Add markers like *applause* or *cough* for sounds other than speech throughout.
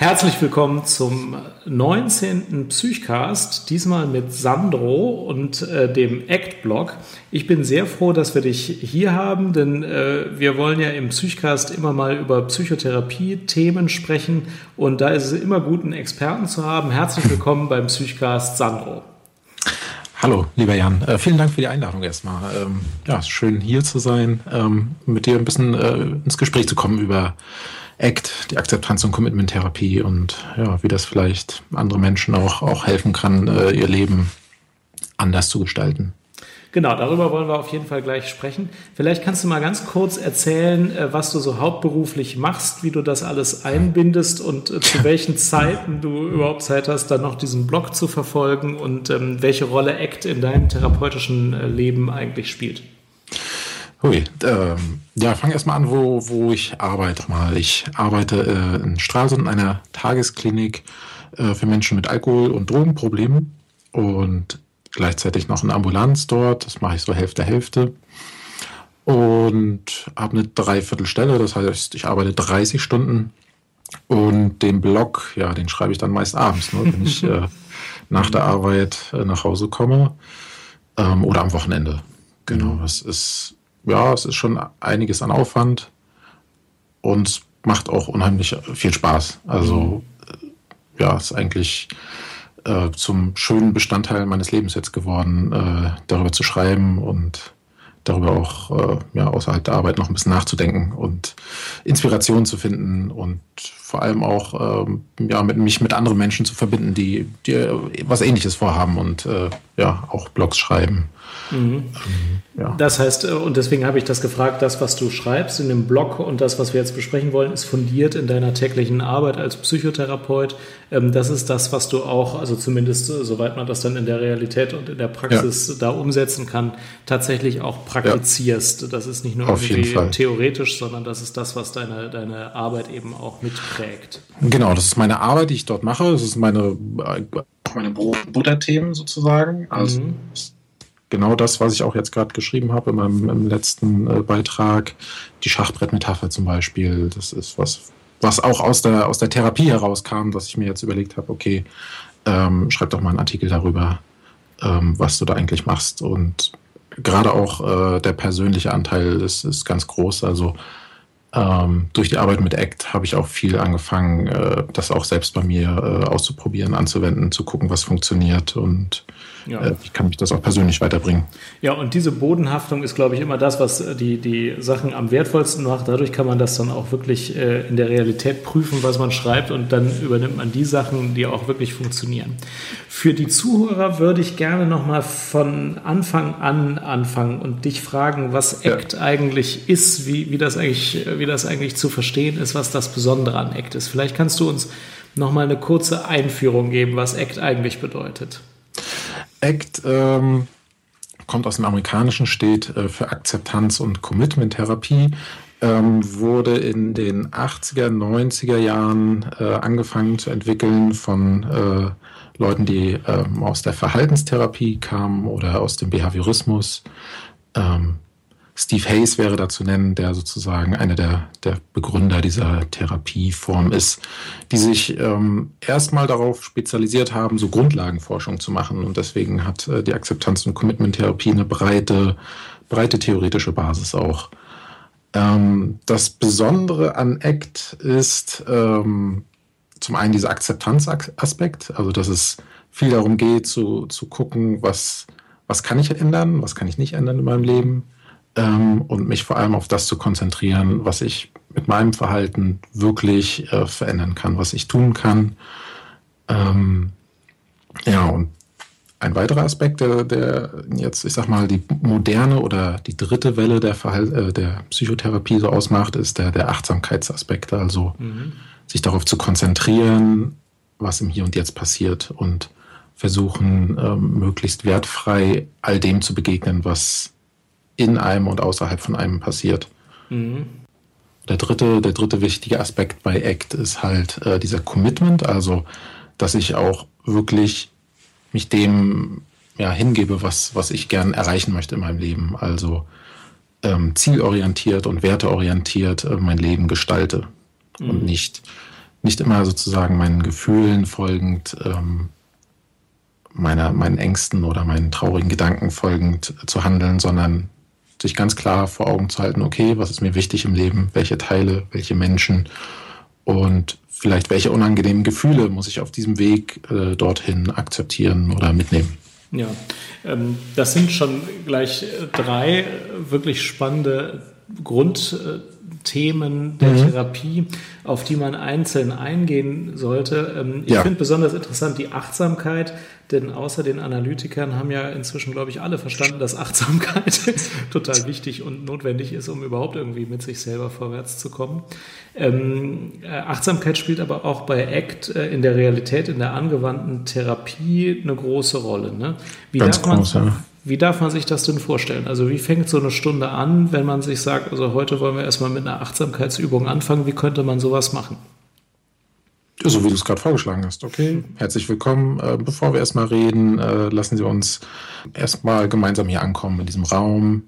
Herzlich willkommen zum 19. Psychcast, diesmal mit Sandro und äh, dem ACT-Blog. Ich bin sehr froh, dass wir dich hier haben, denn äh, wir wollen ja im Psychcast immer mal über Psychotherapie-Themen sprechen und da ist es immer gut, einen Experten zu haben. Herzlich willkommen beim Psychcast, Sandro. Hallo, lieber Jan. Äh, vielen Dank für die Einladung erstmal. Ähm, ja, schön hier zu sein, ähm, mit dir ein bisschen äh, ins Gespräch zu kommen über ACT, die Akzeptanz- und Commitment-Therapie und ja, wie das vielleicht andere Menschen auch, auch helfen kann, äh, ihr Leben anders zu gestalten. Genau, darüber wollen wir auf jeden Fall gleich sprechen. Vielleicht kannst du mal ganz kurz erzählen, äh, was du so hauptberuflich machst, wie du das alles einbindest und äh, zu welchen *laughs* Zeiten du überhaupt Zeit hast, dann noch diesen Blog zu verfolgen und ähm, welche Rolle ACT in deinem therapeutischen äh, Leben eigentlich spielt. Hui, ähm, ja, fang erstmal an, wo, wo ich arbeite mal. Ich arbeite äh, in Stralsund in einer Tagesklinik äh, für Menschen mit Alkohol- und Drogenproblemen und gleichzeitig noch eine Ambulanz dort. Das mache ich so Hälfte, Hälfte. Und habe eine Dreiviertelstelle, das heißt, ich arbeite 30 Stunden. Und den Blog, ja, den schreibe ich dann meist abends, ne, wenn ich äh, *laughs* nach der Arbeit äh, nach Hause komme ähm, oder am Wochenende. Genau, das ist ja, es ist schon einiges an Aufwand und macht auch unheimlich viel Spaß. Also ja, es ist eigentlich äh, zum schönen Bestandteil meines Lebens jetzt geworden, äh, darüber zu schreiben und darüber auch äh, ja, außerhalb der Arbeit noch ein bisschen nachzudenken und Inspiration zu finden und vor allem auch ähm, ja, mit, mich mit anderen Menschen zu verbinden, die, die was Ähnliches vorhaben und äh, ja, auch Blogs schreiben. Mhm. Ähm, ja. Das heißt, äh, und deswegen habe ich das gefragt, das, was du schreibst in dem Blog und das, was wir jetzt besprechen wollen, ist fundiert in deiner täglichen Arbeit als Psychotherapeut. Ähm, das ist das, was du auch, also zumindest äh, soweit man das dann in der Realität und in der Praxis ja. da umsetzen kann, tatsächlich auch praktizierst. Ja. Das ist nicht nur Auf irgendwie theoretisch, sondern das ist das, was deine, deine Arbeit eben auch mitbringt prägt. Genau, das ist meine Arbeit, die ich dort mache. Das ist meine, äh, meine Brot- sozusagen. Also mhm. genau das, was ich auch jetzt gerade geschrieben habe in meinem im letzten äh, Beitrag. Die Schachbrettmetapher zum Beispiel. Das ist was, was auch aus der, aus der Therapie herauskam, dass ich mir jetzt überlegt habe, okay, ähm, schreib doch mal einen Artikel darüber, ähm, was du da eigentlich machst. Und gerade auch äh, der persönliche Anteil ist, ist ganz groß. Also ähm, durch die Arbeit mit ACT habe ich auch viel angefangen, äh, das auch selbst bei mir äh, auszuprobieren, anzuwenden, zu gucken, was funktioniert und ja. äh, kann mich das auch persönlich weiterbringen. Ja, und diese Bodenhaftung ist, glaube ich, immer das, was äh, die, die Sachen am wertvollsten macht. Dadurch kann man das dann auch wirklich äh, in der Realität prüfen, was man schreibt und dann übernimmt man die Sachen, die auch wirklich funktionieren. Für die Zuhörer würde ich gerne nochmal von Anfang an anfangen und dich fragen, was ACT ja. eigentlich ist, wie, wie, das eigentlich, wie das eigentlich zu verstehen ist, was das Besondere an ACT ist. Vielleicht kannst du uns nochmal eine kurze Einführung geben, was ACT eigentlich bedeutet. ACT ähm, kommt aus dem Amerikanischen, steht äh, für Akzeptanz- und Commitment-Therapie. Ähm, wurde in den 80er, 90er Jahren äh, angefangen zu entwickeln von äh, Leuten, die ähm, aus der Verhaltenstherapie kamen oder aus dem Behaviorismus. Ähm, Steve Hayes wäre da zu nennen, der sozusagen einer der, der Begründer dieser Therapieform ist, die sich ähm, erstmal darauf spezialisiert haben, so Grundlagenforschung zu machen. Und deswegen hat äh, die Akzeptanz- und Commitment-Therapie eine breite, breite theoretische Basis auch. Ähm, das Besondere an ACT ist ähm, zum einen dieser Akzeptanzaspekt, also dass es viel darum geht, zu, zu gucken, was, was kann ich ändern, was kann ich nicht ändern in meinem Leben ähm, und mich vor allem auf das zu konzentrieren, was ich mit meinem Verhalten wirklich äh, verändern kann, was ich tun kann. Ähm, ja, und ein weiterer Aspekt, der, der, jetzt, ich sag mal, die moderne oder die dritte Welle der, Verhalt, äh, der Psychotherapie so ausmacht, ist der, der Achtsamkeitsaspekt. Also mhm. sich darauf zu konzentrieren, was im Hier und Jetzt passiert und versuchen, ähm, möglichst wertfrei all dem zu begegnen, was in einem und außerhalb von einem passiert. Mhm. Der dritte, der dritte wichtige Aspekt bei ACT ist halt äh, dieser Commitment, also dass ich auch wirklich mich dem ja, hingebe, was, was ich gern erreichen möchte in meinem Leben. Also ähm, zielorientiert und werteorientiert äh, mein Leben gestalte mhm. und nicht nicht immer sozusagen meinen Gefühlen folgend, ähm, meiner, meinen Ängsten oder meinen traurigen Gedanken folgend zu handeln, sondern sich ganz klar vor Augen zu halten, okay, was ist mir wichtig im Leben, welche Teile, welche Menschen und vielleicht welche unangenehmen Gefühle muss ich auf diesem Weg äh, dorthin akzeptieren oder mitnehmen. Ja, ähm, das sind schon gleich drei wirklich spannende Grundthemen der mhm. Therapie, auf die man einzeln eingehen sollte. Ähm, ich ja. finde besonders interessant die Achtsamkeit, denn außer den Analytikern haben ja inzwischen, glaube ich, alle verstanden, dass Achtsamkeit *laughs* total wichtig und notwendig ist, um überhaupt irgendwie mit sich selber vorwärts zu kommen. Ähm, äh, Achtsamkeit spielt aber auch bei ACT äh, in der Realität, in der angewandten Therapie eine große Rolle. Ne? Wie Ganz groß, ja. Wie darf man sich das denn vorstellen? Also wie fängt so eine Stunde an, wenn man sich sagt, also heute wollen wir erstmal mit einer Achtsamkeitsübung anfangen, wie könnte man sowas machen? So wie du es gerade vorgeschlagen hast. Okay, herzlich willkommen. Äh, bevor wir erstmal reden, äh, lassen Sie uns erstmal gemeinsam hier ankommen in diesem Raum.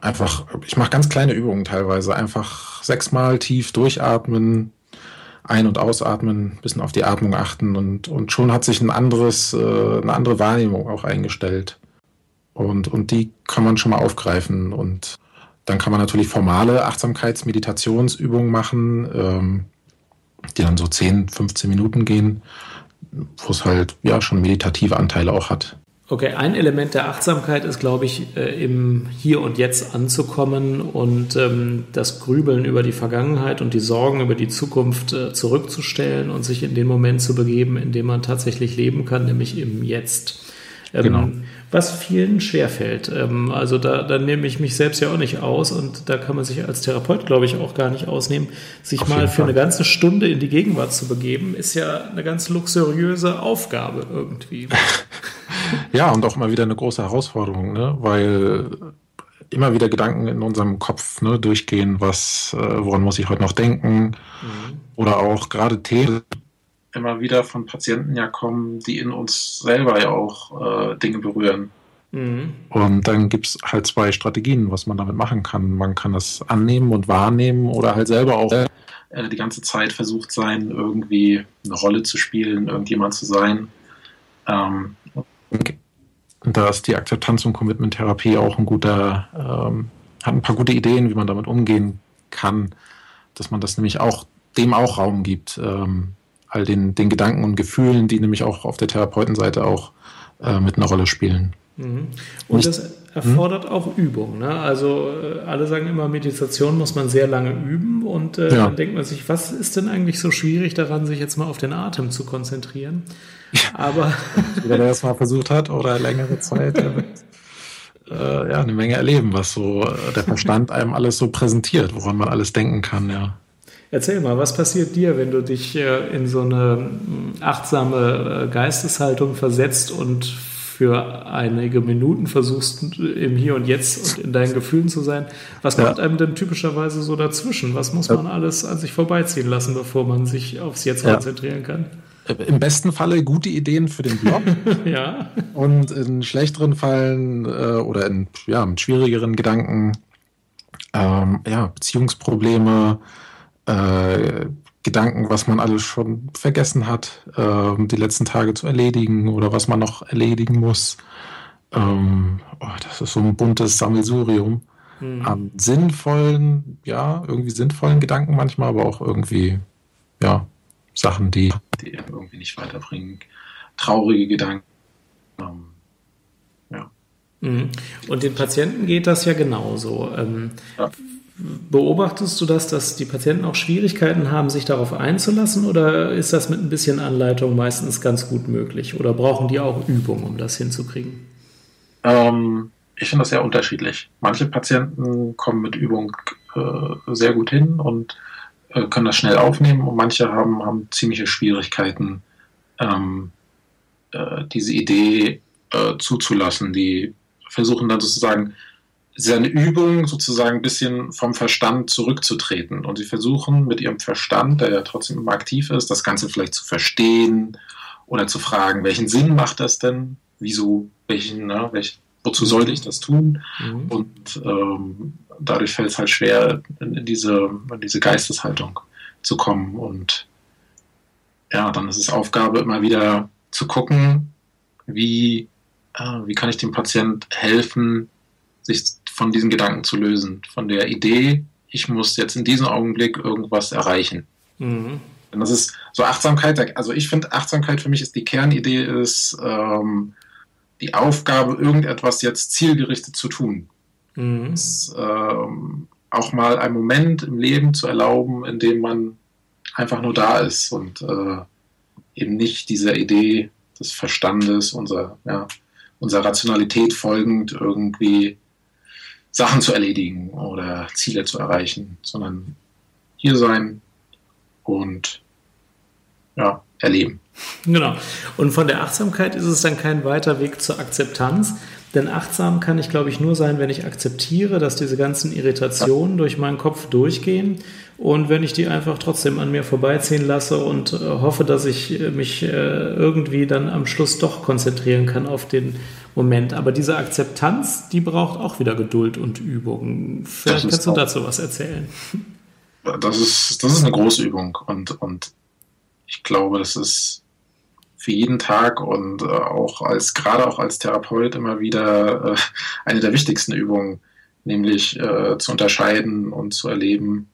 Einfach, ich mache ganz kleine Übungen teilweise. Einfach sechsmal tief durchatmen, ein- und ausatmen, ein bisschen auf die Atmung achten und, und schon hat sich ein anderes, äh, eine andere Wahrnehmung auch eingestellt. Und, und die kann man schon mal aufgreifen. Und dann kann man natürlich formale Achtsamkeitsmeditationsübungen machen, ähm, die dann so 10, 15 Minuten gehen, wo es halt ja schon meditative Anteile auch hat. Okay, ein Element der Achtsamkeit ist, glaube ich, äh, im Hier und Jetzt anzukommen und ähm, das Grübeln über die Vergangenheit und die Sorgen über die Zukunft äh, zurückzustellen und sich in den Moment zu begeben, in dem man tatsächlich leben kann, nämlich im Jetzt. Ähm, genau. Was vielen schwerfällt. Ähm, also da, da nehme ich mich selbst ja auch nicht aus und da kann man sich als Therapeut, glaube ich, auch gar nicht ausnehmen. Sich Auf mal für Fall. eine ganze Stunde in die Gegenwart zu begeben, ist ja eine ganz luxuriöse Aufgabe irgendwie. *laughs* ja, und auch mal wieder eine große Herausforderung, ne? weil immer wieder Gedanken in unserem Kopf ne, durchgehen, was, äh, woran muss ich heute noch denken? Mhm. Oder auch gerade Themen, immer wieder von Patienten ja kommen, die in uns selber ja auch äh, Dinge berühren. Mhm. Und dann gibt es halt zwei Strategien, was man damit machen kann. Man kann das annehmen und wahrnehmen oder halt selber auch äh, die ganze Zeit versucht sein, irgendwie eine Rolle zu spielen, irgendjemand zu sein. Ähm, und da ist die Akzeptanz- und Commitment-Therapie auch ein guter, ähm, hat ein paar gute Ideen, wie man damit umgehen kann, dass man das nämlich auch dem auch Raum gibt. Ähm, all den, den Gedanken und Gefühlen, die nämlich auch auf der Therapeutenseite auch äh, mit einer Rolle spielen. Mhm. Und Nicht, das erfordert hm? auch Übung. Ne? Also äh, alle sagen immer, Meditation muss man sehr lange üben und äh, ja. dann denkt man sich, was ist denn eigentlich so schwierig daran, sich jetzt mal auf den Atem zu konzentrieren? Aber *laughs* wer das mal versucht hat oder längere Zeit, der wird äh, ja eine Menge erleben, was so äh, der Verstand einem alles so präsentiert, woran man alles denken kann, ja. Erzähl mal, was passiert dir, wenn du dich äh, in so eine hm, achtsame äh, Geisteshaltung versetzt und für einige Minuten versuchst, im Hier und Jetzt und in deinen Gefühlen zu sein? Was ja. kommt einem denn typischerweise so dazwischen? Was muss man alles an sich vorbeiziehen lassen, bevor man sich aufs Jetzt ja. konzentrieren kann? Im besten Falle gute Ideen für den Blog. *laughs* ja. Und in schlechteren Fällen äh, oder in ja, mit schwierigeren Gedanken, ähm, ja, Beziehungsprobleme, äh, Gedanken, was man alles schon vergessen hat, äh, die letzten Tage zu erledigen oder was man noch erledigen muss. Ähm, oh, das ist so ein buntes Sammelsurium mhm. an sinnvollen, ja, irgendwie sinnvollen Gedanken manchmal, aber auch irgendwie, ja, Sachen, die, die irgendwie nicht weiterbringen. Traurige Gedanken. Ähm, ja. Mhm. Und den Patienten geht das ja genauso. Ähm, ja. Beobachtest du das, dass die Patienten auch Schwierigkeiten haben, sich darauf einzulassen oder ist das mit ein bisschen Anleitung meistens ganz gut möglich oder brauchen die auch Übung, um das hinzukriegen? Ähm, ich finde das sehr unterschiedlich. Manche Patienten kommen mit Übung äh, sehr gut hin und äh, können das schnell aufnehmen und manche haben, haben ziemliche Schwierigkeiten, ähm, äh, diese Idee äh, zuzulassen. Die versuchen dann sozusagen seine Übung sozusagen ein bisschen vom Verstand zurückzutreten. Und sie versuchen mit ihrem Verstand, der ja trotzdem immer aktiv ist, das Ganze vielleicht zu verstehen oder zu fragen, welchen Sinn macht das denn? Wieso, welchen, ne, welch, wozu sollte ich das tun? Mhm. Und ähm, dadurch fällt es halt schwer, in, in, diese, in diese Geisteshaltung zu kommen. Und ja, dann ist es Aufgabe, immer wieder zu gucken, wie, äh, wie kann ich dem Patient helfen, sich von diesen Gedanken zu lösen, von der Idee, ich muss jetzt in diesem Augenblick irgendwas erreichen. Mhm. Und das ist so Achtsamkeit, also ich finde Achtsamkeit für mich ist die Kernidee ist ähm, die Aufgabe, irgendetwas jetzt zielgerichtet zu tun. Mhm. Das, ähm, auch mal einen Moment im Leben zu erlauben, in dem man einfach nur da ist und äh, eben nicht dieser Idee des Verstandes, unserer, ja, unserer Rationalität folgend irgendwie Sachen zu erledigen oder Ziele zu erreichen, sondern hier sein und ja, erleben. Genau. Und von der Achtsamkeit ist es dann kein weiter Weg zur Akzeptanz, denn achtsam kann ich, glaube ich, nur sein, wenn ich akzeptiere, dass diese ganzen Irritationen durch meinen Kopf durchgehen und wenn ich die einfach trotzdem an mir vorbeiziehen lasse und äh, hoffe, dass ich äh, mich äh, irgendwie dann am Schluss doch konzentrieren kann auf den Moment. Aber diese Akzeptanz, die braucht auch wieder Geduld und Übung. Vielleicht kannst du dazu was erzählen. Das ist, das ist eine große Übung und, und ich glaube, das ist für jeden Tag und äh, auch als gerade auch als Therapeut immer wieder äh, eine der wichtigsten Übungen, nämlich äh, zu unterscheiden und zu erleben,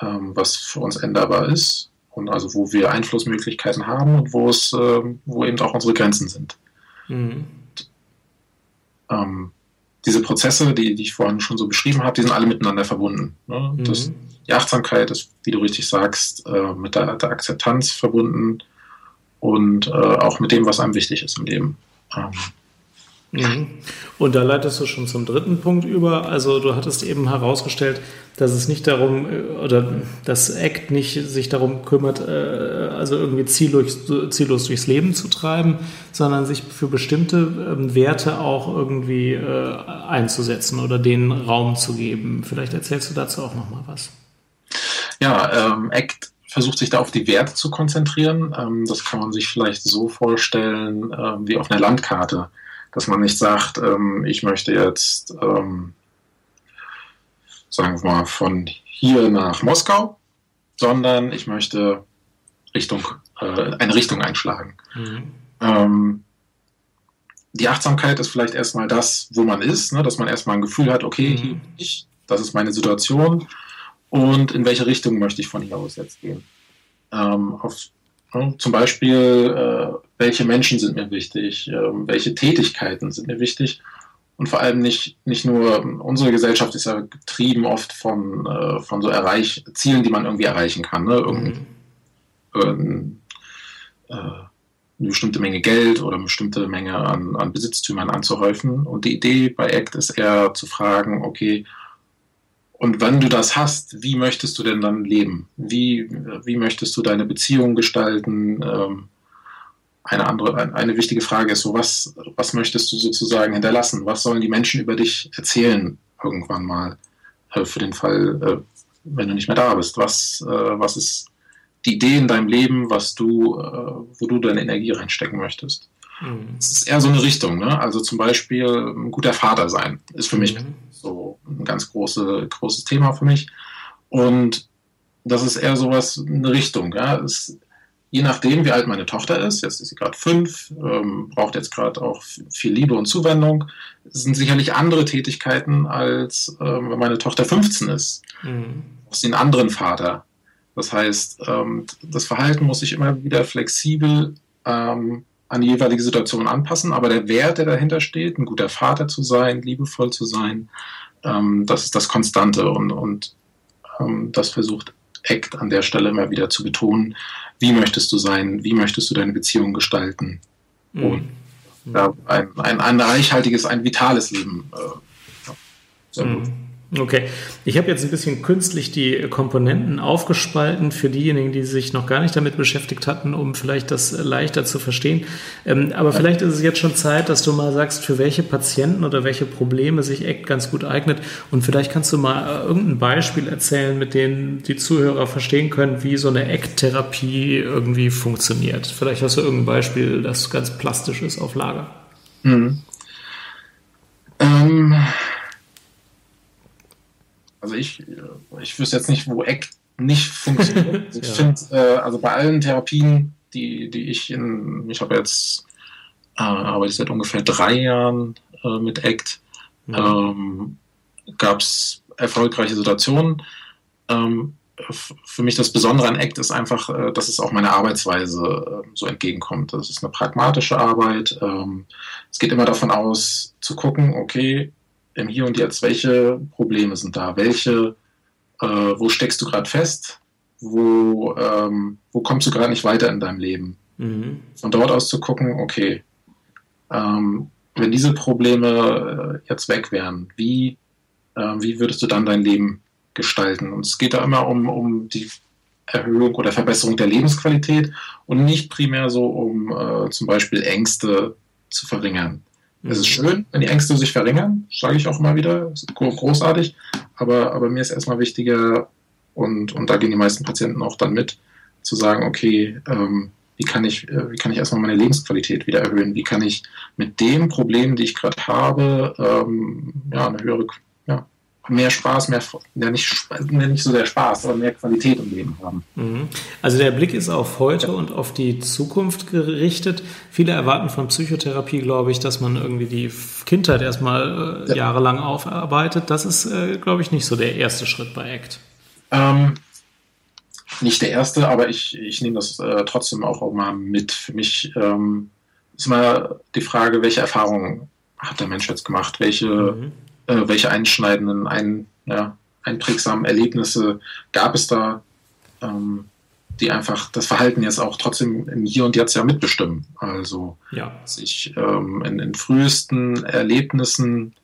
ähm, was für uns änderbar ist und also wo wir Einflussmöglichkeiten haben und wo es, ähm, wo eben auch unsere Grenzen sind. Mhm. Ähm, diese Prozesse, die, die ich vorhin schon so beschrieben habe, die sind alle miteinander verbunden. Ne? Mhm. Das, die Achtsamkeit ist, wie du richtig sagst, äh, mit der, der Akzeptanz verbunden und äh, auch mit dem, was einem wichtig ist im Leben. Ähm, mhm. Und da leitest du schon zum dritten Punkt über. Also du hattest eben herausgestellt, dass es nicht darum äh, oder das ACT nicht sich darum kümmert, äh, also irgendwie ziellos, ziellos durchs Leben zu treiben, sondern sich für bestimmte ähm, Werte auch irgendwie äh, einzusetzen oder denen Raum zu geben. Vielleicht erzählst du dazu auch noch mal was. Ja, ähm, ACT versucht sich da auf die Werte zu konzentrieren. Ähm, das kann man sich vielleicht so vorstellen ähm, wie auf einer Landkarte, dass man nicht sagt, ähm, ich möchte jetzt, ähm, sagen wir mal, von hier nach Moskau, sondern ich möchte Richtung, äh, eine Richtung einschlagen. Mhm. Ähm, die Achtsamkeit ist vielleicht erstmal das, wo man ist, ne? dass man erstmal ein Gefühl hat, okay, mhm. hier bin ich, das ist meine Situation und in welche Richtung möchte ich von hier aus jetzt gehen. Ähm, auf, äh, zum Beispiel, äh, welche Menschen sind mir wichtig, äh, welche Tätigkeiten sind mir wichtig und vor allem nicht, nicht nur, unsere Gesellschaft ist ja getrieben oft von, äh, von so Erreich Zielen, die man irgendwie erreichen kann. Ne? Irgend, mhm. äh, eine bestimmte Menge Geld oder eine bestimmte Menge an, an Besitztümern anzuhäufen. Und die Idee bei ACT ist eher zu fragen, okay, und wenn du das hast, wie möchtest du denn dann leben? Wie, wie möchtest du deine Beziehung gestalten? Ähm, eine andere, eine wichtige Frage ist so, was, was möchtest du sozusagen hinterlassen? Was sollen die Menschen über dich erzählen irgendwann mal? Äh, für den Fall, äh, wenn du nicht mehr da bist. Was, äh, was ist die Idee in deinem Leben, was du, wo du deine Energie reinstecken möchtest? Mhm. Es ist eher so eine Richtung, ne? Also zum Beispiel ein guter Vater sein ist für mich mhm ein ganz große, großes Thema für mich. Und das ist eher sowas, eine Richtung. Ja. Es, je nachdem, wie alt meine Tochter ist, jetzt ist sie gerade fünf, ähm, braucht jetzt gerade auch viel Liebe und Zuwendung, sind sicherlich andere Tätigkeiten, als ähm, wenn meine Tochter 15 ist. Mhm. sie einen anderen Vater. Das heißt, ähm, das Verhalten muss sich immer wieder flexibel ähm, an die jeweilige Situation anpassen, aber der Wert, der dahinter steht, ein guter Vater zu sein, liebevoll zu sein, ähm, das ist das Konstante und, und ähm, das versucht ACT an der Stelle immer wieder zu betonen. Wie möchtest du sein? Wie möchtest du deine Beziehung gestalten? Mhm. Und ja, ein, ein, ein reichhaltiges, ein vitales Leben. Äh, sehr mhm. gut. Okay, ich habe jetzt ein bisschen künstlich die Komponenten aufgespalten für diejenigen, die sich noch gar nicht damit beschäftigt hatten, um vielleicht das leichter zu verstehen. Ähm, aber vielleicht ist es jetzt schon Zeit, dass du mal sagst, für welche Patienten oder welche Probleme sich ACT ganz gut eignet. Und vielleicht kannst du mal äh, irgendein Beispiel erzählen, mit dem die Zuhörer verstehen können, wie so eine ACT-Therapie irgendwie funktioniert. Vielleicht hast du irgendein Beispiel, das ganz plastisch ist auf Lager. Mhm. Ähm also ich, ich wüsste jetzt nicht, wo Eck nicht funktioniert. *laughs* ich finde, äh, also bei allen Therapien, die, die ich in, ich habe jetzt äh, arbeite seit ungefähr drei Jahren äh, mit ACT, mhm. ähm, gab es erfolgreiche Situationen. Ähm, für mich das Besondere an ACT ist einfach, äh, dass es auch meiner Arbeitsweise äh, so entgegenkommt. Das ist eine pragmatische Arbeit. Ähm, es geht immer davon aus, zu gucken, okay, im Hier und Jetzt, welche Probleme sind da? Welche, äh, wo steckst du gerade fest? Wo, ähm, wo kommst du gerade nicht weiter in deinem Leben? Mhm. Von dort aus zu gucken, okay, ähm, wenn diese Probleme äh, jetzt weg wären, wie, äh, wie würdest du dann dein Leben gestalten? Und es geht da immer um, um die Erhöhung oder Verbesserung der Lebensqualität und nicht primär so um äh, zum Beispiel Ängste zu verringern. Es ist schön, wenn die Ängste sich verringern, sage ich auch immer wieder, ist großartig, aber, aber mir ist erstmal wichtiger, und, und da gehen die meisten Patienten auch dann mit, zu sagen, okay, ähm, wie kann ich, äh, wie kann ich erstmal meine Lebensqualität wieder erhöhen? Wie kann ich mit dem Problem, die ich gerade habe, ähm, ja, eine höhere, mehr Spaß, mehr, ja, nicht, nicht so der Spaß, aber mehr Qualität im Leben haben. Mhm. Also der Blick ist auf heute ja. und auf die Zukunft gerichtet. Viele erwarten von Psychotherapie, glaube ich, dass man irgendwie die Kindheit erstmal äh, ja. jahrelang aufarbeitet. Das ist, äh, glaube ich, nicht so der erste Schritt bei ACT. Ähm, nicht der erste, aber ich, ich nehme das äh, trotzdem auch, auch mal mit. Für mich ähm, ist immer die Frage, welche Erfahrungen hat der Mensch jetzt gemacht? Welche, mhm. Äh, welche einschneidenden, ein, ja, einprägsamen Erlebnisse gab es da, ähm, die einfach das Verhalten jetzt auch trotzdem im Hier und Jetzt ja mitbestimmen? Also, ja. sich ähm, in, in frühesten Erlebnissen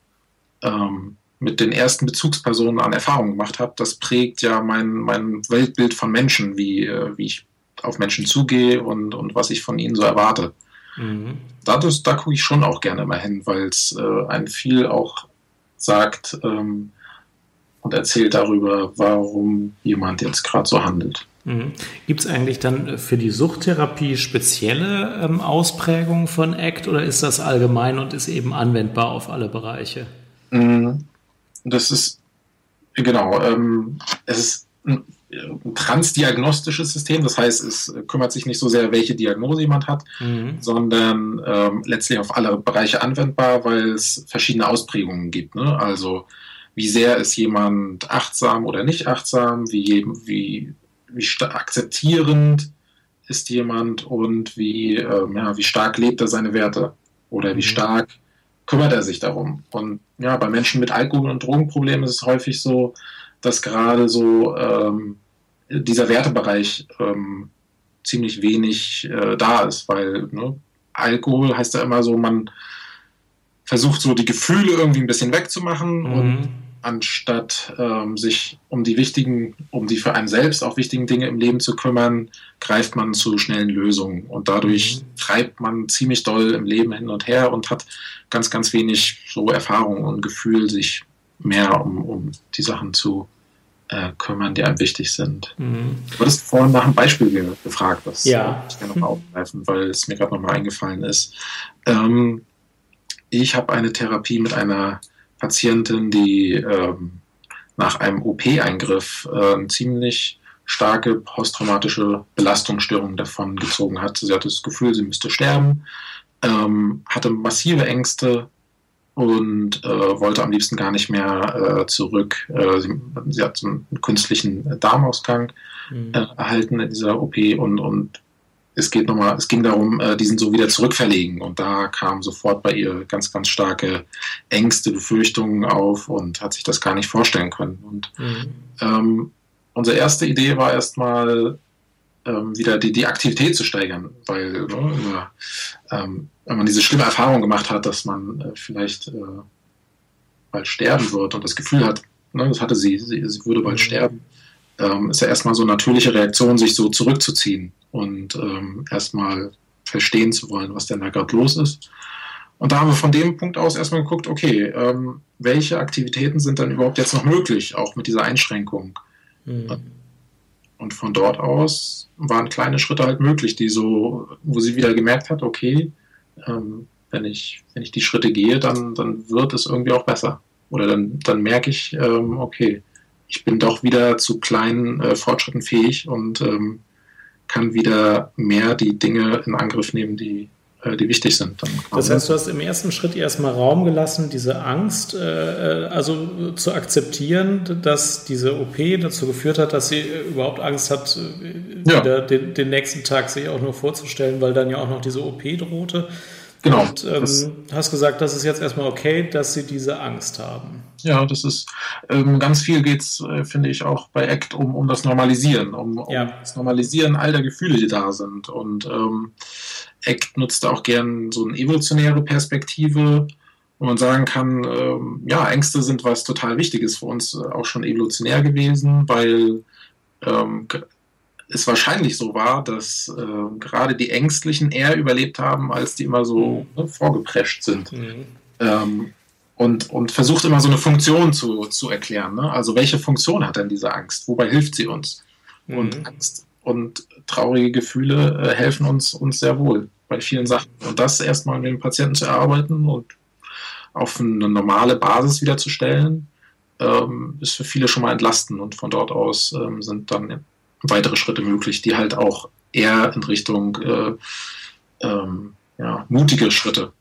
ähm, mit den ersten Bezugspersonen an Erfahrungen gemacht habe, das prägt ja mein, mein Weltbild von Menschen, wie, äh, wie ich auf Menschen zugehe und, und was ich von ihnen so erwarte. Mhm. Dadurch, da gucke ich schon auch gerne mal hin, weil es äh, ein viel auch sagt ähm, und erzählt darüber, warum jemand jetzt gerade so handelt. Mhm. Gibt es eigentlich dann für die Suchttherapie spezielle ähm, Ausprägungen von ACT oder ist das allgemein und ist eben anwendbar auf alle Bereiche? Mhm. Das ist, genau, ähm, es ist ein, ein transdiagnostisches System, das heißt, es kümmert sich nicht so sehr, welche Diagnose jemand hat, mhm. sondern ähm, letztlich auf alle Bereiche anwendbar, weil es verschiedene Ausprägungen gibt. Ne? Also wie sehr ist jemand achtsam oder nicht achtsam, wie, wie, wie akzeptierend ist jemand und wie, ähm, ja, wie stark lebt er seine Werte oder wie mhm. stark kümmert er sich darum. Und ja, bei Menschen mit Alkohol- und Drogenproblemen ist es häufig so, dass gerade so ähm, dieser Wertebereich ähm, ziemlich wenig äh, da ist, weil ne, Alkohol heißt ja immer so, man versucht so die Gefühle irgendwie ein bisschen wegzumachen mhm. und anstatt ähm, sich um die wichtigen, um die für einen selbst auch wichtigen Dinge im Leben zu kümmern, greift man zu schnellen Lösungen und dadurch mhm. treibt man ziemlich doll im Leben hin und her und hat ganz, ganz wenig so Erfahrung und Gefühl, sich mehr um, um die Sachen zu äh, kümmern, die einem wichtig sind. Mhm. Du hattest vorhin nach einem Beispiel gefragt, das ja. ich gerne noch aufgreifen, weil es mir gerade nochmal eingefallen ist. Ähm, ich habe eine Therapie mit einer Patientin, die ähm, nach einem OP-Eingriff äh, eine ziemlich starke posttraumatische Belastungsstörung davon gezogen hat. Sie hatte das Gefühl, sie müsste sterben, ähm, hatte massive Ängste und äh, wollte am liebsten gar nicht mehr äh, zurück. Äh, sie, sie, hat so einen künstlichen Darmausgang mhm. Äh, erhalten in dieser OP und, und es geht nochmal, es ging darum, äh, diesen so wieder zurückverlegen. Und da kamen sofort bei ihr ganz, ganz starke Ängste, Befürchtungen auf und hat sich das gar nicht vorstellen können. Und mhm. ähm, unsere erste Idee war erstmal ähm, wieder die, die Aktivität zu steigern, weil ne, ähm, wenn man diese schlimme Erfahrung gemacht hat, dass man äh, vielleicht äh, bald sterben wird und das Gefühl hat, ne, das hatte sie, sie, sie würde bald mhm. sterben, ähm, ist ja erstmal so eine natürliche Reaktion, sich so zurückzuziehen und ähm, erstmal verstehen zu wollen, was denn da gerade los ist. Und da haben wir von dem Punkt aus erstmal geguckt, okay, ähm, welche Aktivitäten sind dann überhaupt jetzt noch möglich, auch mit dieser Einschränkung. Mhm. Und von dort aus waren kleine Schritte halt möglich, die so, wo sie wieder gemerkt hat, okay, ähm, wenn ich, wenn ich die Schritte gehe, dann, dann wird es irgendwie auch besser. Oder dann, dann merke ich, ähm, okay, ich bin doch wieder zu kleinen äh, Fortschritten fähig und ähm, kann wieder mehr die Dinge in Angriff nehmen, die, die wichtig sind. das heißt, du hast im ersten Schritt erstmal Raum gelassen, diese Angst äh, äh also zu akzeptieren, dass diese OP dazu geführt hat, dass sie äh, überhaupt Angst hat, äh, ja. wieder den, den, nächsten Tag sich auch nur vorzustellen, weil dann ja auch noch diese OP drohte. Genau. Und ähm, hast gesagt, das ist jetzt erstmal okay, dass sie diese Angst haben. Ja, das ist ähm, ganz viel geht es, äh, finde ich, auch bei ACT um, um das Normalisieren, um, um ja. das Normalisieren all der Gefühle, die da sind. Und ähm, ACT nutzt auch gern so eine evolutionäre Perspektive, wo man sagen kann, ähm, ja, Ängste sind was total Wichtiges für uns, äh, auch schon evolutionär gewesen, weil ähm, es wahrscheinlich so war, dass äh, gerade die Ängstlichen eher überlebt haben, als die immer so mhm. ne, vorgeprescht sind. Mhm. Ähm, und, und versucht immer so eine Funktion zu, zu erklären. Ne? Also welche Funktion hat denn diese Angst? Wobei hilft sie uns? Mhm. Und Angst und traurige Gefühle äh, helfen uns, uns sehr wohl bei vielen Sachen. Und das erstmal mit dem Patienten zu erarbeiten und auf eine normale Basis wiederzustellen, ähm, ist für viele schon mal entlastend. Und von dort aus ähm, sind dann weitere Schritte möglich, die halt auch eher in Richtung äh, ähm, ja, mutige Schritte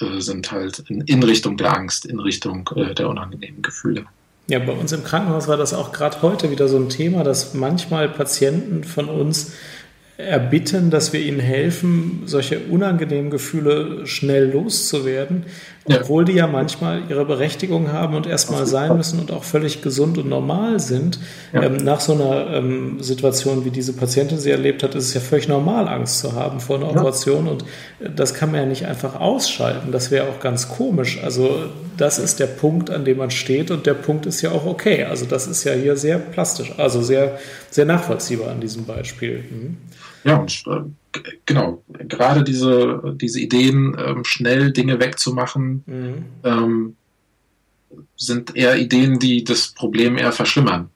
äh, sind, halt in, in, Richtung der Angst, in Richtung äh, der unangenehmen Gefühle. Ja, bei uns im Krankenhaus war das auch gerade heute wieder so ein Thema, dass manchmal Patienten von uns erbitten, dass wir ihnen helfen, solche unangenehmen Gefühle schnell loszuwerden, obwohl die ja manchmal ihre Berechtigung haben und erstmal sein müssen und auch völlig gesund und normal sind. Ja. Ähm, nach so einer ähm, Situation, wie diese Patientin sie erlebt hat, ist es ja völlig normal, Angst zu haben vor einer Operation. Ja. Und das kann man ja nicht einfach ausschalten. Das wäre auch ganz komisch. Also das ist der Punkt, an dem man steht und der Punkt ist ja auch okay. Also das ist ja hier sehr plastisch, also sehr, sehr nachvollziehbar an diesem Beispiel. Mhm. Ja, und äh, genau, gerade diese, diese Ideen, ähm, schnell Dinge wegzumachen, mhm. ähm, sind eher Ideen, die das Problem eher verschlimmern.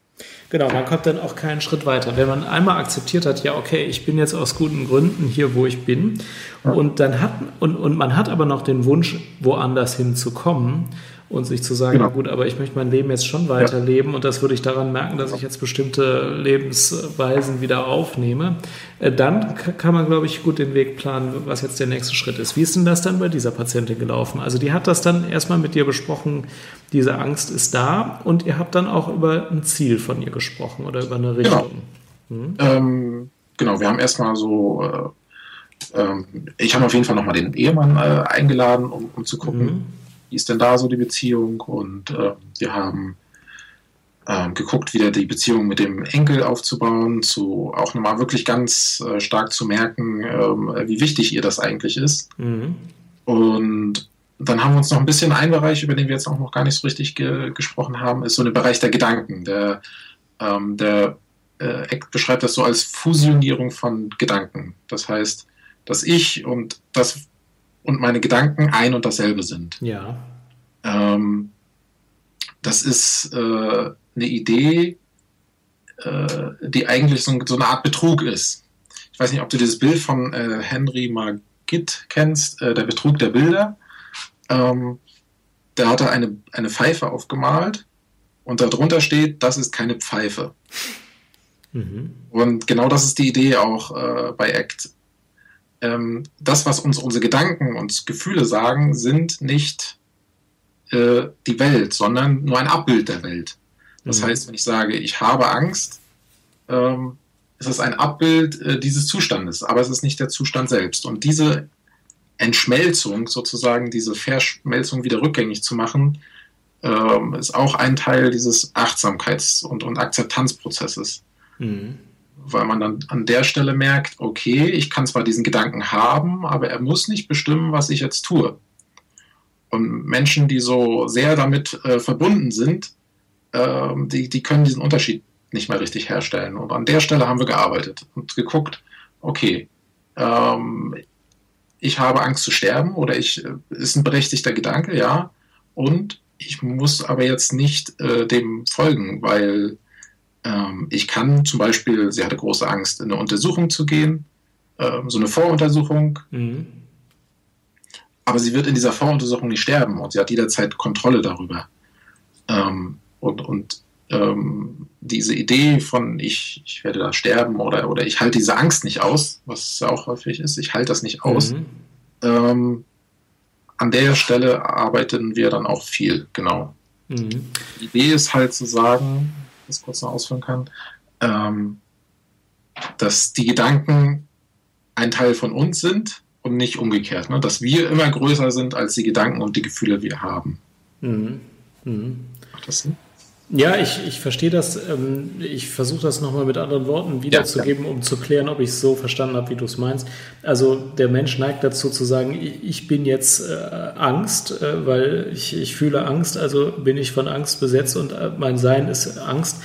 Genau, man kommt dann auch keinen Schritt weiter. Wenn man einmal akzeptiert hat, ja, okay, ich bin jetzt aus guten Gründen hier, wo ich bin, ja. und dann hat und, und man hat aber noch den Wunsch, woanders hinzukommen, und sich zu sagen, genau. gut, aber ich möchte mein Leben jetzt schon weiterleben ja. und das würde ich daran merken, dass ich jetzt bestimmte Lebensweisen wieder aufnehme, äh, dann kann man, glaube ich, gut den Weg planen, was jetzt der nächste Schritt ist. Wie ist denn das dann bei dieser Patientin gelaufen? Also die hat das dann erstmal mit dir besprochen, diese Angst ist da und ihr habt dann auch über ein Ziel von ihr gesprochen oder über eine genau. Richtung. Genau, hm? ähm, genau wir haben erstmal so äh, ähm, ich habe auf jeden Fall nochmal den Ehemann äh, eingeladen, um, um, zu gucken, mhm wie ist denn da so die Beziehung? Und äh, wir haben äh, geguckt, wieder die Beziehung mit dem Enkel aufzubauen, zu auch nochmal wirklich ganz äh, stark zu merken, ähm, wie wichtig ihr das eigentlich ist. Mhm. Und dann haben wir uns noch ein bisschen ein Bereich, über den wir jetzt auch noch gar nicht so richtig ge gesprochen haben, ist so der Bereich der Gedanken. Der, ähm, der äh, Eck beschreibt das so als Fusionierung von Gedanken. Das heißt, dass ich und das, und meine Gedanken ein und dasselbe sind. Ja. Ähm, das ist äh, eine Idee, äh, die eigentlich so, so, eine Art Betrug ist. Ich weiß nicht, ob du dieses Bild von äh, Henry Margit kennst, äh, der Betrug der Bilder. Ähm, da hat er eine, eine Pfeife aufgemalt und darunter steht, das ist keine Pfeife. Mhm. Und genau das ist die Idee auch äh, bei ACT ähm, das, was uns unsere Gedanken und Gefühle sagen, sind nicht äh, die Welt, sondern nur ein Abbild der Welt. Das mhm. heißt, wenn ich sage, ich habe Angst, ähm, ist es ein Abbild äh, dieses Zustandes, aber es ist nicht der Zustand selbst. Und diese Entschmelzung, sozusagen diese Verschmelzung wieder rückgängig zu machen, ähm, ist auch ein Teil dieses Achtsamkeits- und, und Akzeptanzprozesses. Mhm weil man dann an der Stelle merkt, okay, ich kann zwar diesen Gedanken haben, aber er muss nicht bestimmen, was ich jetzt tue. Und Menschen, die so sehr damit äh, verbunden sind, äh, die, die können diesen Unterschied nicht mehr richtig herstellen. Und an der Stelle haben wir gearbeitet und geguckt, okay, ähm, ich habe Angst zu sterben oder ich äh, ist ein berechtigter Gedanke, ja. Und ich muss aber jetzt nicht äh, dem folgen, weil ich kann zum Beispiel, sie hatte große Angst, in eine Untersuchung zu gehen, ähm, so eine Voruntersuchung. Mhm. Aber sie wird in dieser Voruntersuchung nicht sterben und sie hat jederzeit Kontrolle darüber. Ähm, und, und ähm, diese Idee von ich, ich werde da sterben oder, oder ich halte diese Angst nicht aus, was ja auch häufig ist, ich halte das nicht aus. Mhm. Ähm, an der Stelle arbeiten wir dann auch viel, genau. Mhm. Die Idee ist halt zu sagen, das kurz noch ausführen kann, ähm, dass die Gedanken ein Teil von uns sind und nicht umgekehrt, ne? dass wir immer größer sind als die Gedanken und die Gefühle, die wir haben. Mhm. Mhm. Macht das Sinn? Ja, ich, ich verstehe das. Ähm, ich versuche das nochmal mit anderen Worten wiederzugeben, ja, ja. um zu klären, ob ich es so verstanden habe, wie du es meinst. Also der Mensch neigt dazu zu sagen, ich bin jetzt äh, Angst, äh, weil ich, ich fühle Angst, also bin ich von Angst besetzt und äh, mein Sein ist Angst.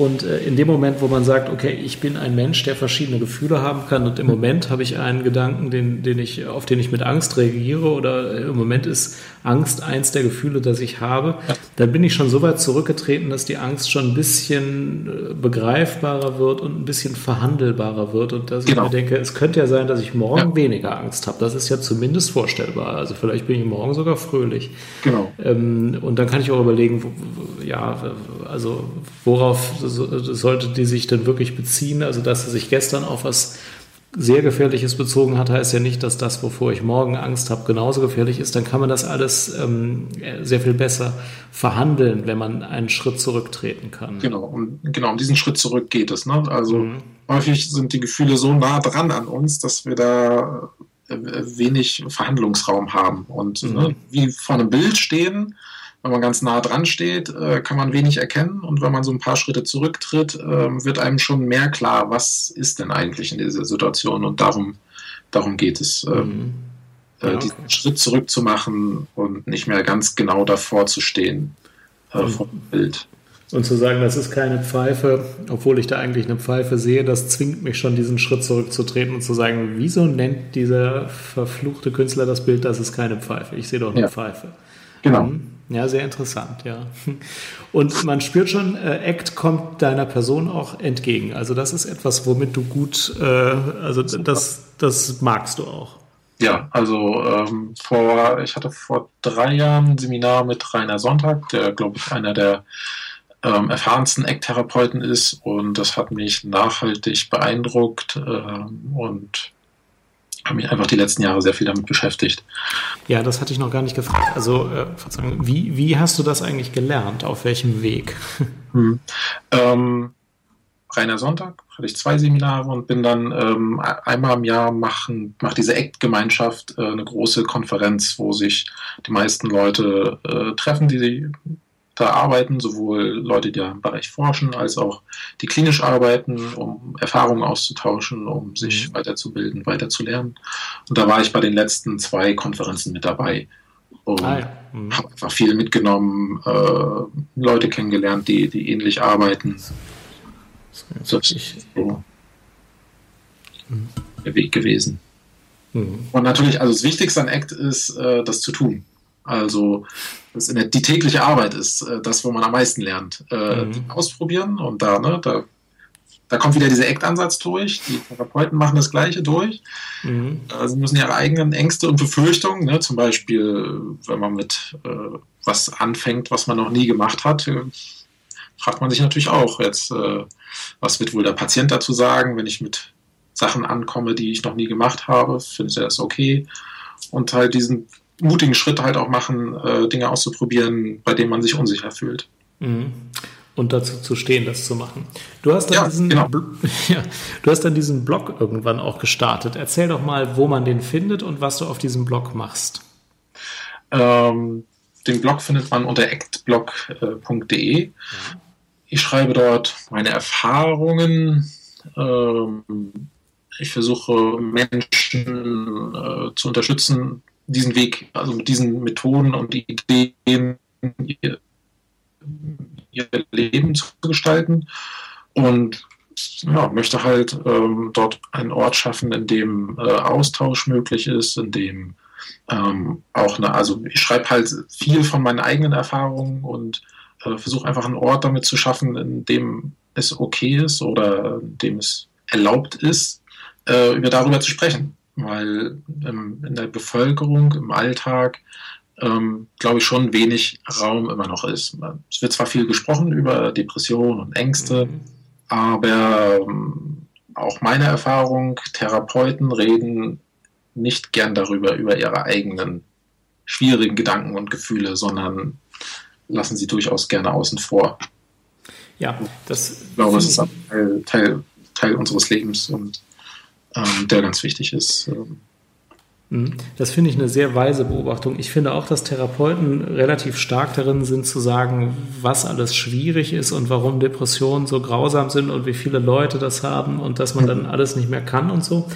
Und äh, in dem Moment, wo man sagt, okay, ich bin ein Mensch, der verschiedene Gefühle haben kann und im Moment habe ich einen Gedanken, den, den ich, auf den ich mit Angst reagiere oder äh, im Moment ist Angst eins der Gefühle, das ich habe, dann bin ich schon so weit zurückgetreten, dass die Angst schon ein bisschen äh, begreifbarer wird und ein bisschen verhandelbarer wird und dass genau. ich mir denke, es könnte ja sein, dass ich morgen ja. weniger Angst habe. Das ist ja zumindest vorstellbar. Also vielleicht bin ich morgen sogar fröhlich. Genau. Ähm, und dann kann ich auch überlegen, ja, also worauf sollte die sich denn wirklich beziehen? Also dass er sich gestern auf was sehr Gefährliches bezogen hat, heißt ja nicht, dass das, wovor ich morgen Angst habe, genauso gefährlich ist. Dann kann man das alles ähm, sehr viel besser verhandeln, wenn man einen Schritt zurücktreten kann. Genau, und genau um diesen Schritt zurück geht es. Ne? Also mhm. häufig sind die Gefühle so nah dran an uns, dass wir da äh, wenig Verhandlungsraum haben. Und mhm. ne, wie vor einem Bild stehen, wenn man ganz nah dran steht, äh, kann man wenig erkennen und wenn man so ein paar Schritte zurücktritt, äh, wird einem schon mehr klar, was ist denn eigentlich in dieser Situation und darum, darum geht es. Ähm, mhm. Äh, ja, okay. diesen Schritt zurück zu machen und nicht mehr ganz genau davor zu stehen äh, mhm. vom Bild. Und zu sagen, das ist keine Pfeife, obwohl ich da eigentlich eine Pfeife sehe, das zwingt mich schon, diesen Schritt zurückzutreten und zu sagen, wieso nennt dieser verfluchte Künstler das Bild, das ist keine Pfeife? Ich sehe doch eine ja. Pfeife. Genau. Mhm. Ja, sehr interessant, ja. Und man spürt schon, äh, Act kommt deiner Person auch entgegen. Also das ist etwas, womit du gut, äh, also das, das magst du auch. Ja, also ähm, vor, ich hatte vor drei Jahren ein Seminar mit Rainer Sonntag, der, glaube ich, einer der ähm, erfahrensten Act-Therapeuten ist und das hat mich nachhaltig beeindruckt ähm, und habe mich einfach die letzten Jahre sehr viel damit beschäftigt. Ja, das hatte ich noch gar nicht gefragt. Also, äh, wie, wie hast du das eigentlich gelernt? Auf welchem Weg? *laughs* Hm. Ähm, Rainer Sonntag hatte ich zwei Seminare und bin dann ähm, einmal im Jahr machen, macht diese ACT-Gemeinschaft äh, eine große Konferenz, wo sich die meisten Leute äh, treffen, die da arbeiten, sowohl Leute, die im Bereich forschen, als auch die klinisch arbeiten, um Erfahrungen auszutauschen, um sich mhm. weiterzubilden, weiterzulernen. Und da war ich bei den letzten zwei Konferenzen mit dabei und ah, ja. mhm. habe einfach viel mitgenommen, äh, Leute kennengelernt, die, die ähnlich arbeiten. Das ist so mhm. der Weg gewesen. Mhm. Und natürlich, also das Wichtigste an ACT ist, äh, das zu tun. Also das der, die tägliche Arbeit ist äh, das, wo man am meisten lernt. Äh, mhm. Ausprobieren und da, ne, da, da kommt wieder dieser Act-Ansatz durch. Die Therapeuten machen das Gleiche durch. Mhm. Äh, sie müssen ihre eigenen Ängste und Befürchtungen, ne, zum Beispiel, wenn man mit äh, was anfängt, was man noch nie gemacht hat, äh, fragt man sich natürlich auch jetzt, äh, was wird wohl der Patient dazu sagen, wenn ich mit Sachen ankomme, die ich noch nie gemacht habe, findet er das okay? Und halt diesen mutigen Schritt halt auch machen, äh, Dinge auszuprobieren, bei denen man sich unsicher fühlt. Mhm. Und dazu zu stehen, das zu machen. Du hast, dann ja, diesen, genau. *laughs* ja, du hast dann diesen Blog irgendwann auch gestartet. Erzähl doch mal, wo man den findet und was du auf diesem Blog machst. Ähm, den Blog findet man unter actblog.de. Ja. Ich schreibe dort meine Erfahrungen. Ähm, ich versuche Menschen äh, zu unterstützen, diesen Weg, also mit diesen Methoden und Ideen ihr, ihr Leben zu gestalten. Und ja, möchte halt ähm, dort einen Ort schaffen, in dem äh, Austausch möglich ist, in dem ähm, auch eine, also ich schreibe halt viel von meinen eigenen Erfahrungen und äh, versuche einfach einen Ort damit zu schaffen, in dem es okay ist oder in dem es erlaubt ist, äh, über darüber zu sprechen weil ähm, in der Bevölkerung, im Alltag ähm, glaube ich, schon wenig Raum immer noch ist. Es wird zwar viel gesprochen über Depressionen und Ängste, mhm. aber ähm, auch meine Erfahrung, Therapeuten reden nicht gern darüber, über ihre eigenen schwierigen Gedanken und Gefühle, sondern lassen sie durchaus gerne außen vor. Ja, das. Ich glaube, es ist ein Teil, Teil, Teil, unseres Lebens und ähm, der ganz wichtig ist. Ähm, Mhm. Das finde ich eine sehr weise Beobachtung. Ich finde auch, dass Therapeuten relativ stark darin sind zu sagen, was alles schwierig ist und warum Depressionen so grausam sind und wie viele Leute das haben und dass man dann alles nicht mehr kann und so.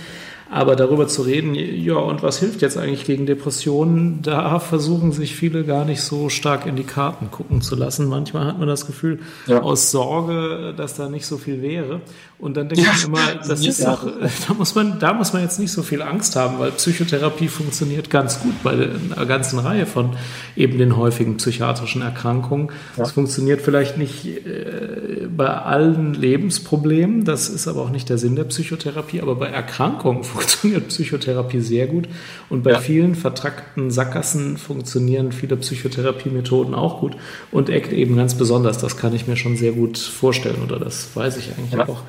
Aber darüber zu reden, ja, und was hilft jetzt eigentlich gegen Depressionen, da versuchen sich viele gar nicht so stark in die Karten gucken zu lassen. Manchmal hat man das Gefühl, ja. aus Sorge, dass da nicht so viel wäre. Und dann denke ja. ich immer, das ist doch, da muss man, da muss man jetzt nicht so viel Angst haben, weil Psychotherapie funktioniert ganz gut bei einer ganzen Reihe von eben den häufigen psychiatrischen Erkrankungen. Es funktioniert vielleicht nicht äh, bei allen Lebensproblemen, das ist aber auch nicht der Sinn der Psychotherapie, aber bei Erkrankungen *laughs* funktioniert Psychotherapie sehr gut. Und bei ja. vielen vertrackten Sackgassen funktionieren viele Psychotherapiemethoden auch gut. Und ACT eben ganz besonders. Das kann ich mir schon sehr gut vorstellen oder das weiß ich eigentlich ja. auch.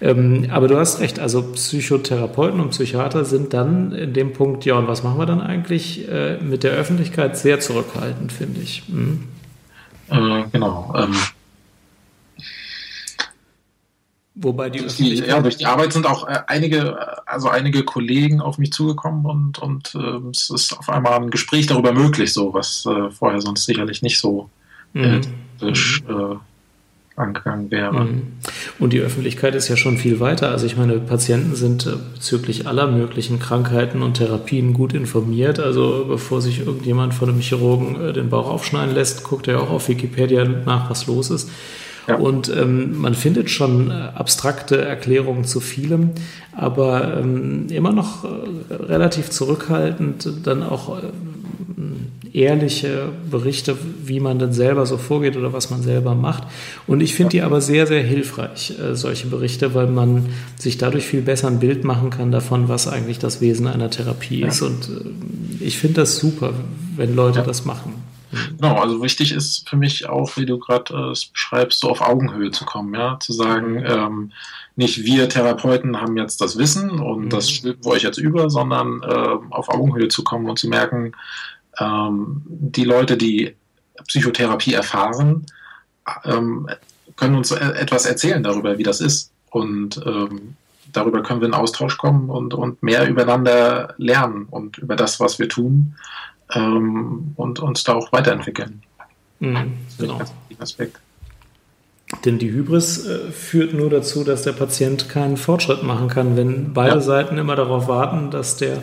Ähm, aber du hast recht, also Psychotherapeuten und Psychiater sind dann in dem Punkt, ja, und was machen wir dann eigentlich äh, mit der Öffentlichkeit sehr zurückhaltend, finde ich. Mhm. Äh, genau. Ähm Wobei die, die ja, durch die Arbeit sind auch äh, einige, also einige Kollegen auf mich zugekommen und, und äh, es ist auf einmal ein Gespräch darüber möglich, so was äh, vorher sonst sicherlich nicht so mhm. Angegangen wäre. Mhm. Und die Öffentlichkeit ist ja schon viel weiter. Also ich meine, Patienten sind äh, bezüglich aller möglichen Krankheiten und Therapien gut informiert. Also bevor sich irgendjemand von einem Chirurgen äh, den Bauch aufschneiden lässt, guckt er auch auf Wikipedia nach, was los ist. Ja. Und ähm, man findet schon äh, abstrakte Erklärungen zu vielem, aber ähm, immer noch relativ zurückhaltend dann auch äh, ehrliche Berichte, wie man denn selber so vorgeht oder was man selber macht. Und ich finde die aber sehr, sehr hilfreich, äh, solche Berichte, weil man sich dadurch viel besser ein Bild machen kann davon, was eigentlich das Wesen einer Therapie ja. ist. Und äh, ich finde das super, wenn Leute ja. das machen. Genau, also wichtig ist für mich auch, wie du gerade äh, beschreibst, so auf Augenhöhe zu kommen, ja, zu sagen, ähm, nicht wir Therapeuten haben jetzt das Wissen und mhm. das stülpen wir euch jetzt über, sondern äh, auf Augenhöhe zu kommen und zu merken, ähm, die Leute, die Psychotherapie erfahren, ähm, können uns etwas erzählen darüber, wie das ist und ähm, darüber können wir in Austausch kommen und, und mehr übereinander lernen und über das, was wir tun ähm, und uns da auch weiterentwickeln. Mhm, genau. Aspekt. Denn die Hybris äh, führt nur dazu, dass der Patient keinen Fortschritt machen kann, wenn beide ja. Seiten immer darauf warten, dass der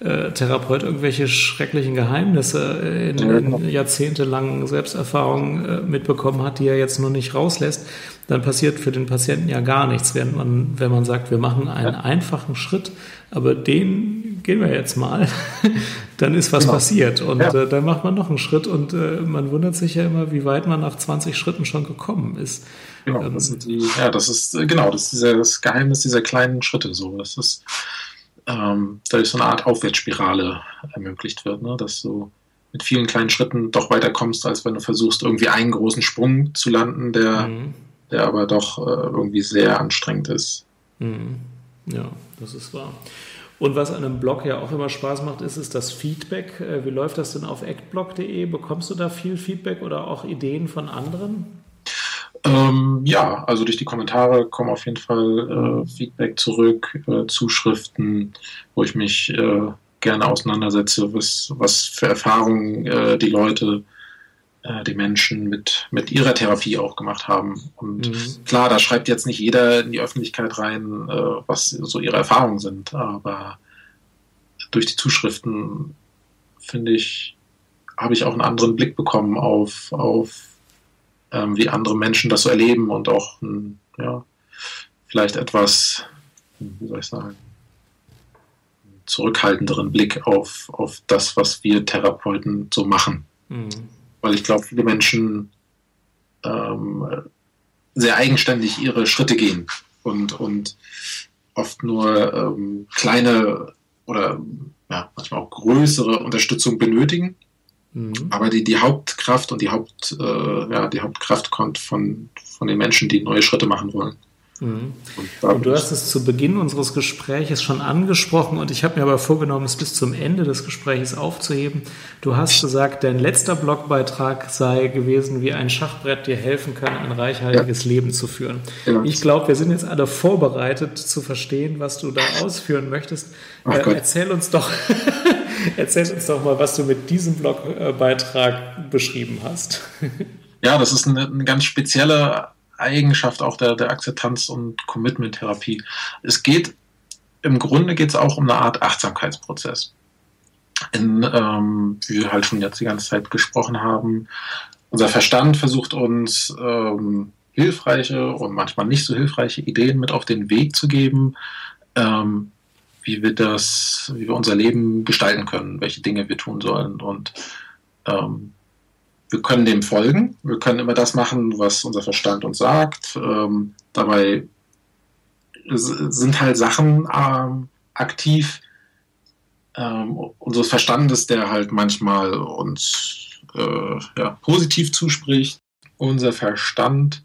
äh, Therapeut irgendwelche schrecklichen Geheimnisse äh, in, in jahrzehntelangen Selbsterfahrungen äh, mitbekommen hat, die er jetzt nur nicht rauslässt, dann passiert für den Patienten ja gar nichts, während man, wenn man sagt, wir machen einen einfachen Schritt, aber den gehen wir jetzt mal, *laughs* dann ist was genau. passiert und ja. äh, dann macht man noch einen Schritt und äh, man wundert sich ja immer, wie weit man nach 20 Schritten schon gekommen ist. Genau, ähm, das die, ja, das ist genau das, ist dieser, das Geheimnis dieser kleinen Schritte so. Das ist ähm, dadurch so eine Art Aufwärtsspirale ermöglicht wird, ne? dass du mit vielen kleinen Schritten doch weiter kommst, als wenn du versuchst, irgendwie einen großen Sprung zu landen, der, mhm. der aber doch äh, irgendwie sehr anstrengend ist. Mhm. Ja, das ist wahr. Und was einem Blog ja auch immer Spaß macht, ist, ist das Feedback. Äh, wie läuft das denn auf actblog.de? Bekommst du da viel Feedback oder auch Ideen von anderen? Ähm, ja, also durch die Kommentare kommen auf jeden Fall äh, Feedback zurück, äh, Zuschriften, wo ich mich äh, gerne auseinandersetze, was, was für Erfahrungen äh, die Leute, äh, die Menschen mit, mit ihrer Therapie auch gemacht haben. Und mhm. klar, da schreibt jetzt nicht jeder in die Öffentlichkeit rein, äh, was so ihre Erfahrungen sind, aber durch die Zuschriften, finde ich, habe ich auch einen anderen Blick bekommen auf, auf ähm, wie andere Menschen das so erleben und auch ein, ja, vielleicht etwas, wie soll ich sagen, zurückhaltenderen Blick auf, auf das, was wir Therapeuten so machen. Mhm. Weil ich glaube, viele Menschen ähm, sehr eigenständig ihre Schritte gehen und, und oft nur ähm, kleine oder ja, manchmal auch größere Unterstützung benötigen Mhm. Aber die, die Hauptkraft und die Haupt, äh, ja, die Hauptkraft kommt von, von den Menschen, die neue Schritte machen wollen. Mhm. Und, und, du hast es zu Beginn unseres Gespräches schon angesprochen und ich habe mir aber vorgenommen, es bis zum Ende des Gespräches aufzuheben. Du hast gesagt, dein letzter Blogbeitrag sei gewesen, wie ein Schachbrett dir helfen kann, ein reichhaltiges ja. Leben zu führen. Ja. Ich glaube, wir sind jetzt alle vorbereitet zu verstehen, was du da ausführen möchtest. Äh, erzähl uns doch, *laughs* *laughs* erzähl uns doch mal, was du mit diesem Blogbeitrag beschrieben hast. Ja, das ist eine, eine ganz spezielle Eigenschaft auch der, der Akzeptanz- und Commitment-Therapie. Es geht, im Grunde geht es auch um eine Art Achtsamkeitsprozess. In, ähm, wie wir halt schon jetzt die ganze Zeit gesprochen haben, unser Verstand versucht uns ähm, hilfreiche und manchmal nicht so hilfreiche Ideen mit auf den Weg zu geben, ähm, wie wir das, wie wir unser Leben gestalten können, welche Dinge wir tun sollen. Und ähm, wir können dem folgen, wir können immer das machen, was unser Verstand uns sagt. Ähm, dabei sind halt Sachen ähm, aktiv ähm, unseres Verstandes, der halt manchmal uns äh, ja, positiv zuspricht. Unser Verstand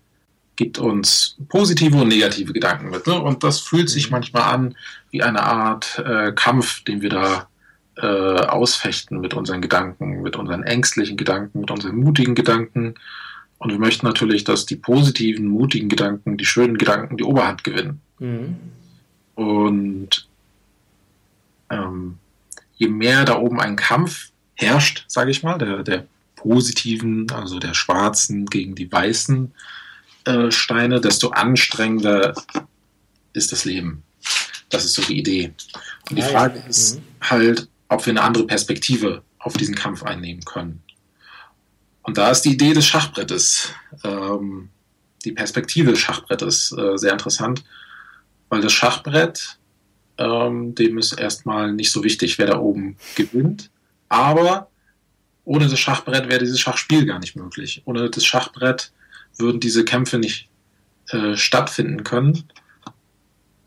gibt uns positive und negative Gedanken mit. Ne? Und das fühlt sich mhm. manchmal an wie eine Art äh, Kampf, den wir da äh, ausfechten mit unseren Gedanken, mit unseren ängstlichen Gedanken, mit unseren mutigen Gedanken. Und wir möchten natürlich, dass die positiven, mutigen Gedanken, die schönen Gedanken die Oberhand gewinnen. Mhm. Und ähm, je mehr da oben ein Kampf herrscht, sage ich mal, der, der positiven, also der schwarzen gegen die weißen äh, Steine, desto anstrengender ist das Leben. Das ist so die Idee. Und die Frage ist mhm. halt, ob wir eine andere Perspektive auf diesen Kampf einnehmen können. Und da ist die Idee des Schachbrettes, ähm, die Perspektive des Schachbrettes äh, sehr interessant, weil das Schachbrett, ähm, dem ist erstmal nicht so wichtig, wer da oben gewinnt, aber ohne das Schachbrett wäre dieses Schachspiel gar nicht möglich. Ohne das Schachbrett würden diese Kämpfe nicht äh, stattfinden können.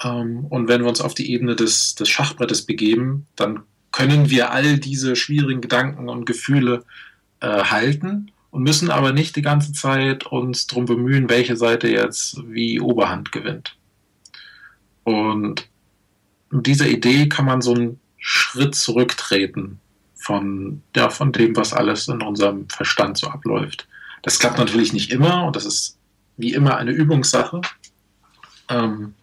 Ähm, und wenn wir uns auf die Ebene des, des Schachbrettes begeben, dann können wir all diese schwierigen Gedanken und Gefühle äh, halten und müssen aber nicht die ganze Zeit uns darum bemühen, welche Seite jetzt wie Oberhand gewinnt. Und mit dieser Idee kann man so einen Schritt zurücktreten von, ja, von dem, was alles in unserem Verstand so abläuft. Das klappt natürlich nicht immer und das ist wie immer eine Übungssache. Ähm,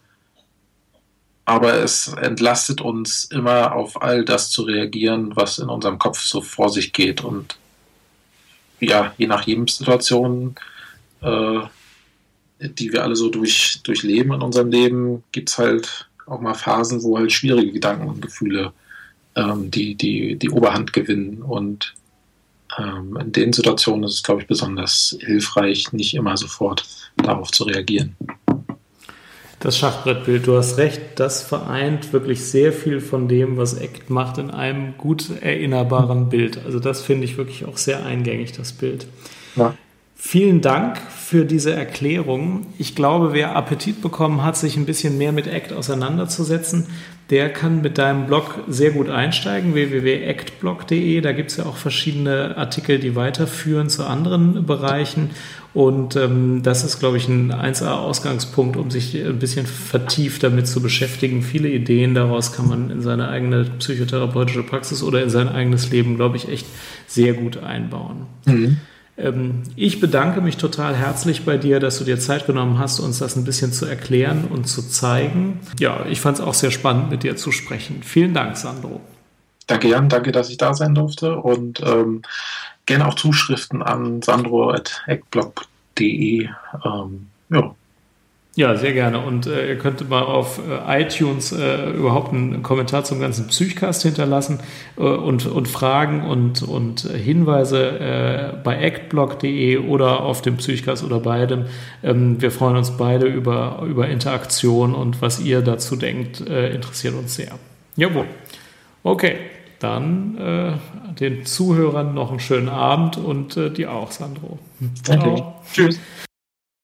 aber es entlastet uns immer auf all das zu reagieren, was in unserem Kopf so vor sich geht und ja, je nach Lebenssituation, äh, die wir alle so durch, durchleben in unserem Leben, gibt es halt auch mal Phasen, wo halt schwierige Gedanken und Gefühle ähm, die, die, die Oberhand gewinnen. Und in den Situationen ist es, glaube ich, besonders hilfreich, nicht immer sofort darauf zu reagieren. Das Schachbrettbild, du hast recht, das vereint wirklich sehr viel von dem, was ACT macht, in einem gut erinnerbaren Bild. Also das finde ich wirklich auch sehr eingängig, das Bild. Ja. Vielen Dank für diese Erklärung. Ich glaube, wer Appetit bekommen hat, sich ein bisschen mehr mit ACT auseinanderzusetzen, der kann mit deinem Blog sehr gut einsteigen, www.actblog.de. Da gibt es ja auch verschiedene Artikel, die weiterführen zu anderen Bereichen. Und ähm, das ist, glaube ich, ein 1A-Ausgangspunkt, um sich ein bisschen vertieft damit zu beschäftigen. Viele Ideen daraus kann man in seine eigene psychotherapeutische Praxis oder in sein eigenes Leben, glaube ich, echt sehr gut einbauen. Mhm. Ähm, ich bedanke mich total herzlich bei dir, dass du dir Zeit genommen hast, uns das ein bisschen zu erklären und zu zeigen. Ja, ich fand es auch sehr spannend, mit dir zu sprechen. Vielen Dank, Sandro. Danke, Jan. Danke, dass ich da sein durfte. Und ähm, gerne auch Zuschriften an sandro.eckblog.de. Ähm, ja, ja, sehr gerne. Und äh, ihr könnt mal auf äh, iTunes äh, überhaupt einen Kommentar zum ganzen Psychcast hinterlassen äh, und, und Fragen und, und Hinweise äh, bei actblog.de oder auf dem Psychcast oder beidem. Ähm, wir freuen uns beide über, über Interaktion und was ihr dazu denkt, äh, interessiert uns sehr. Jawohl. Okay, dann den Zuhörern noch einen schönen Abend und dir auch, Sandro. Danke. Tschüss.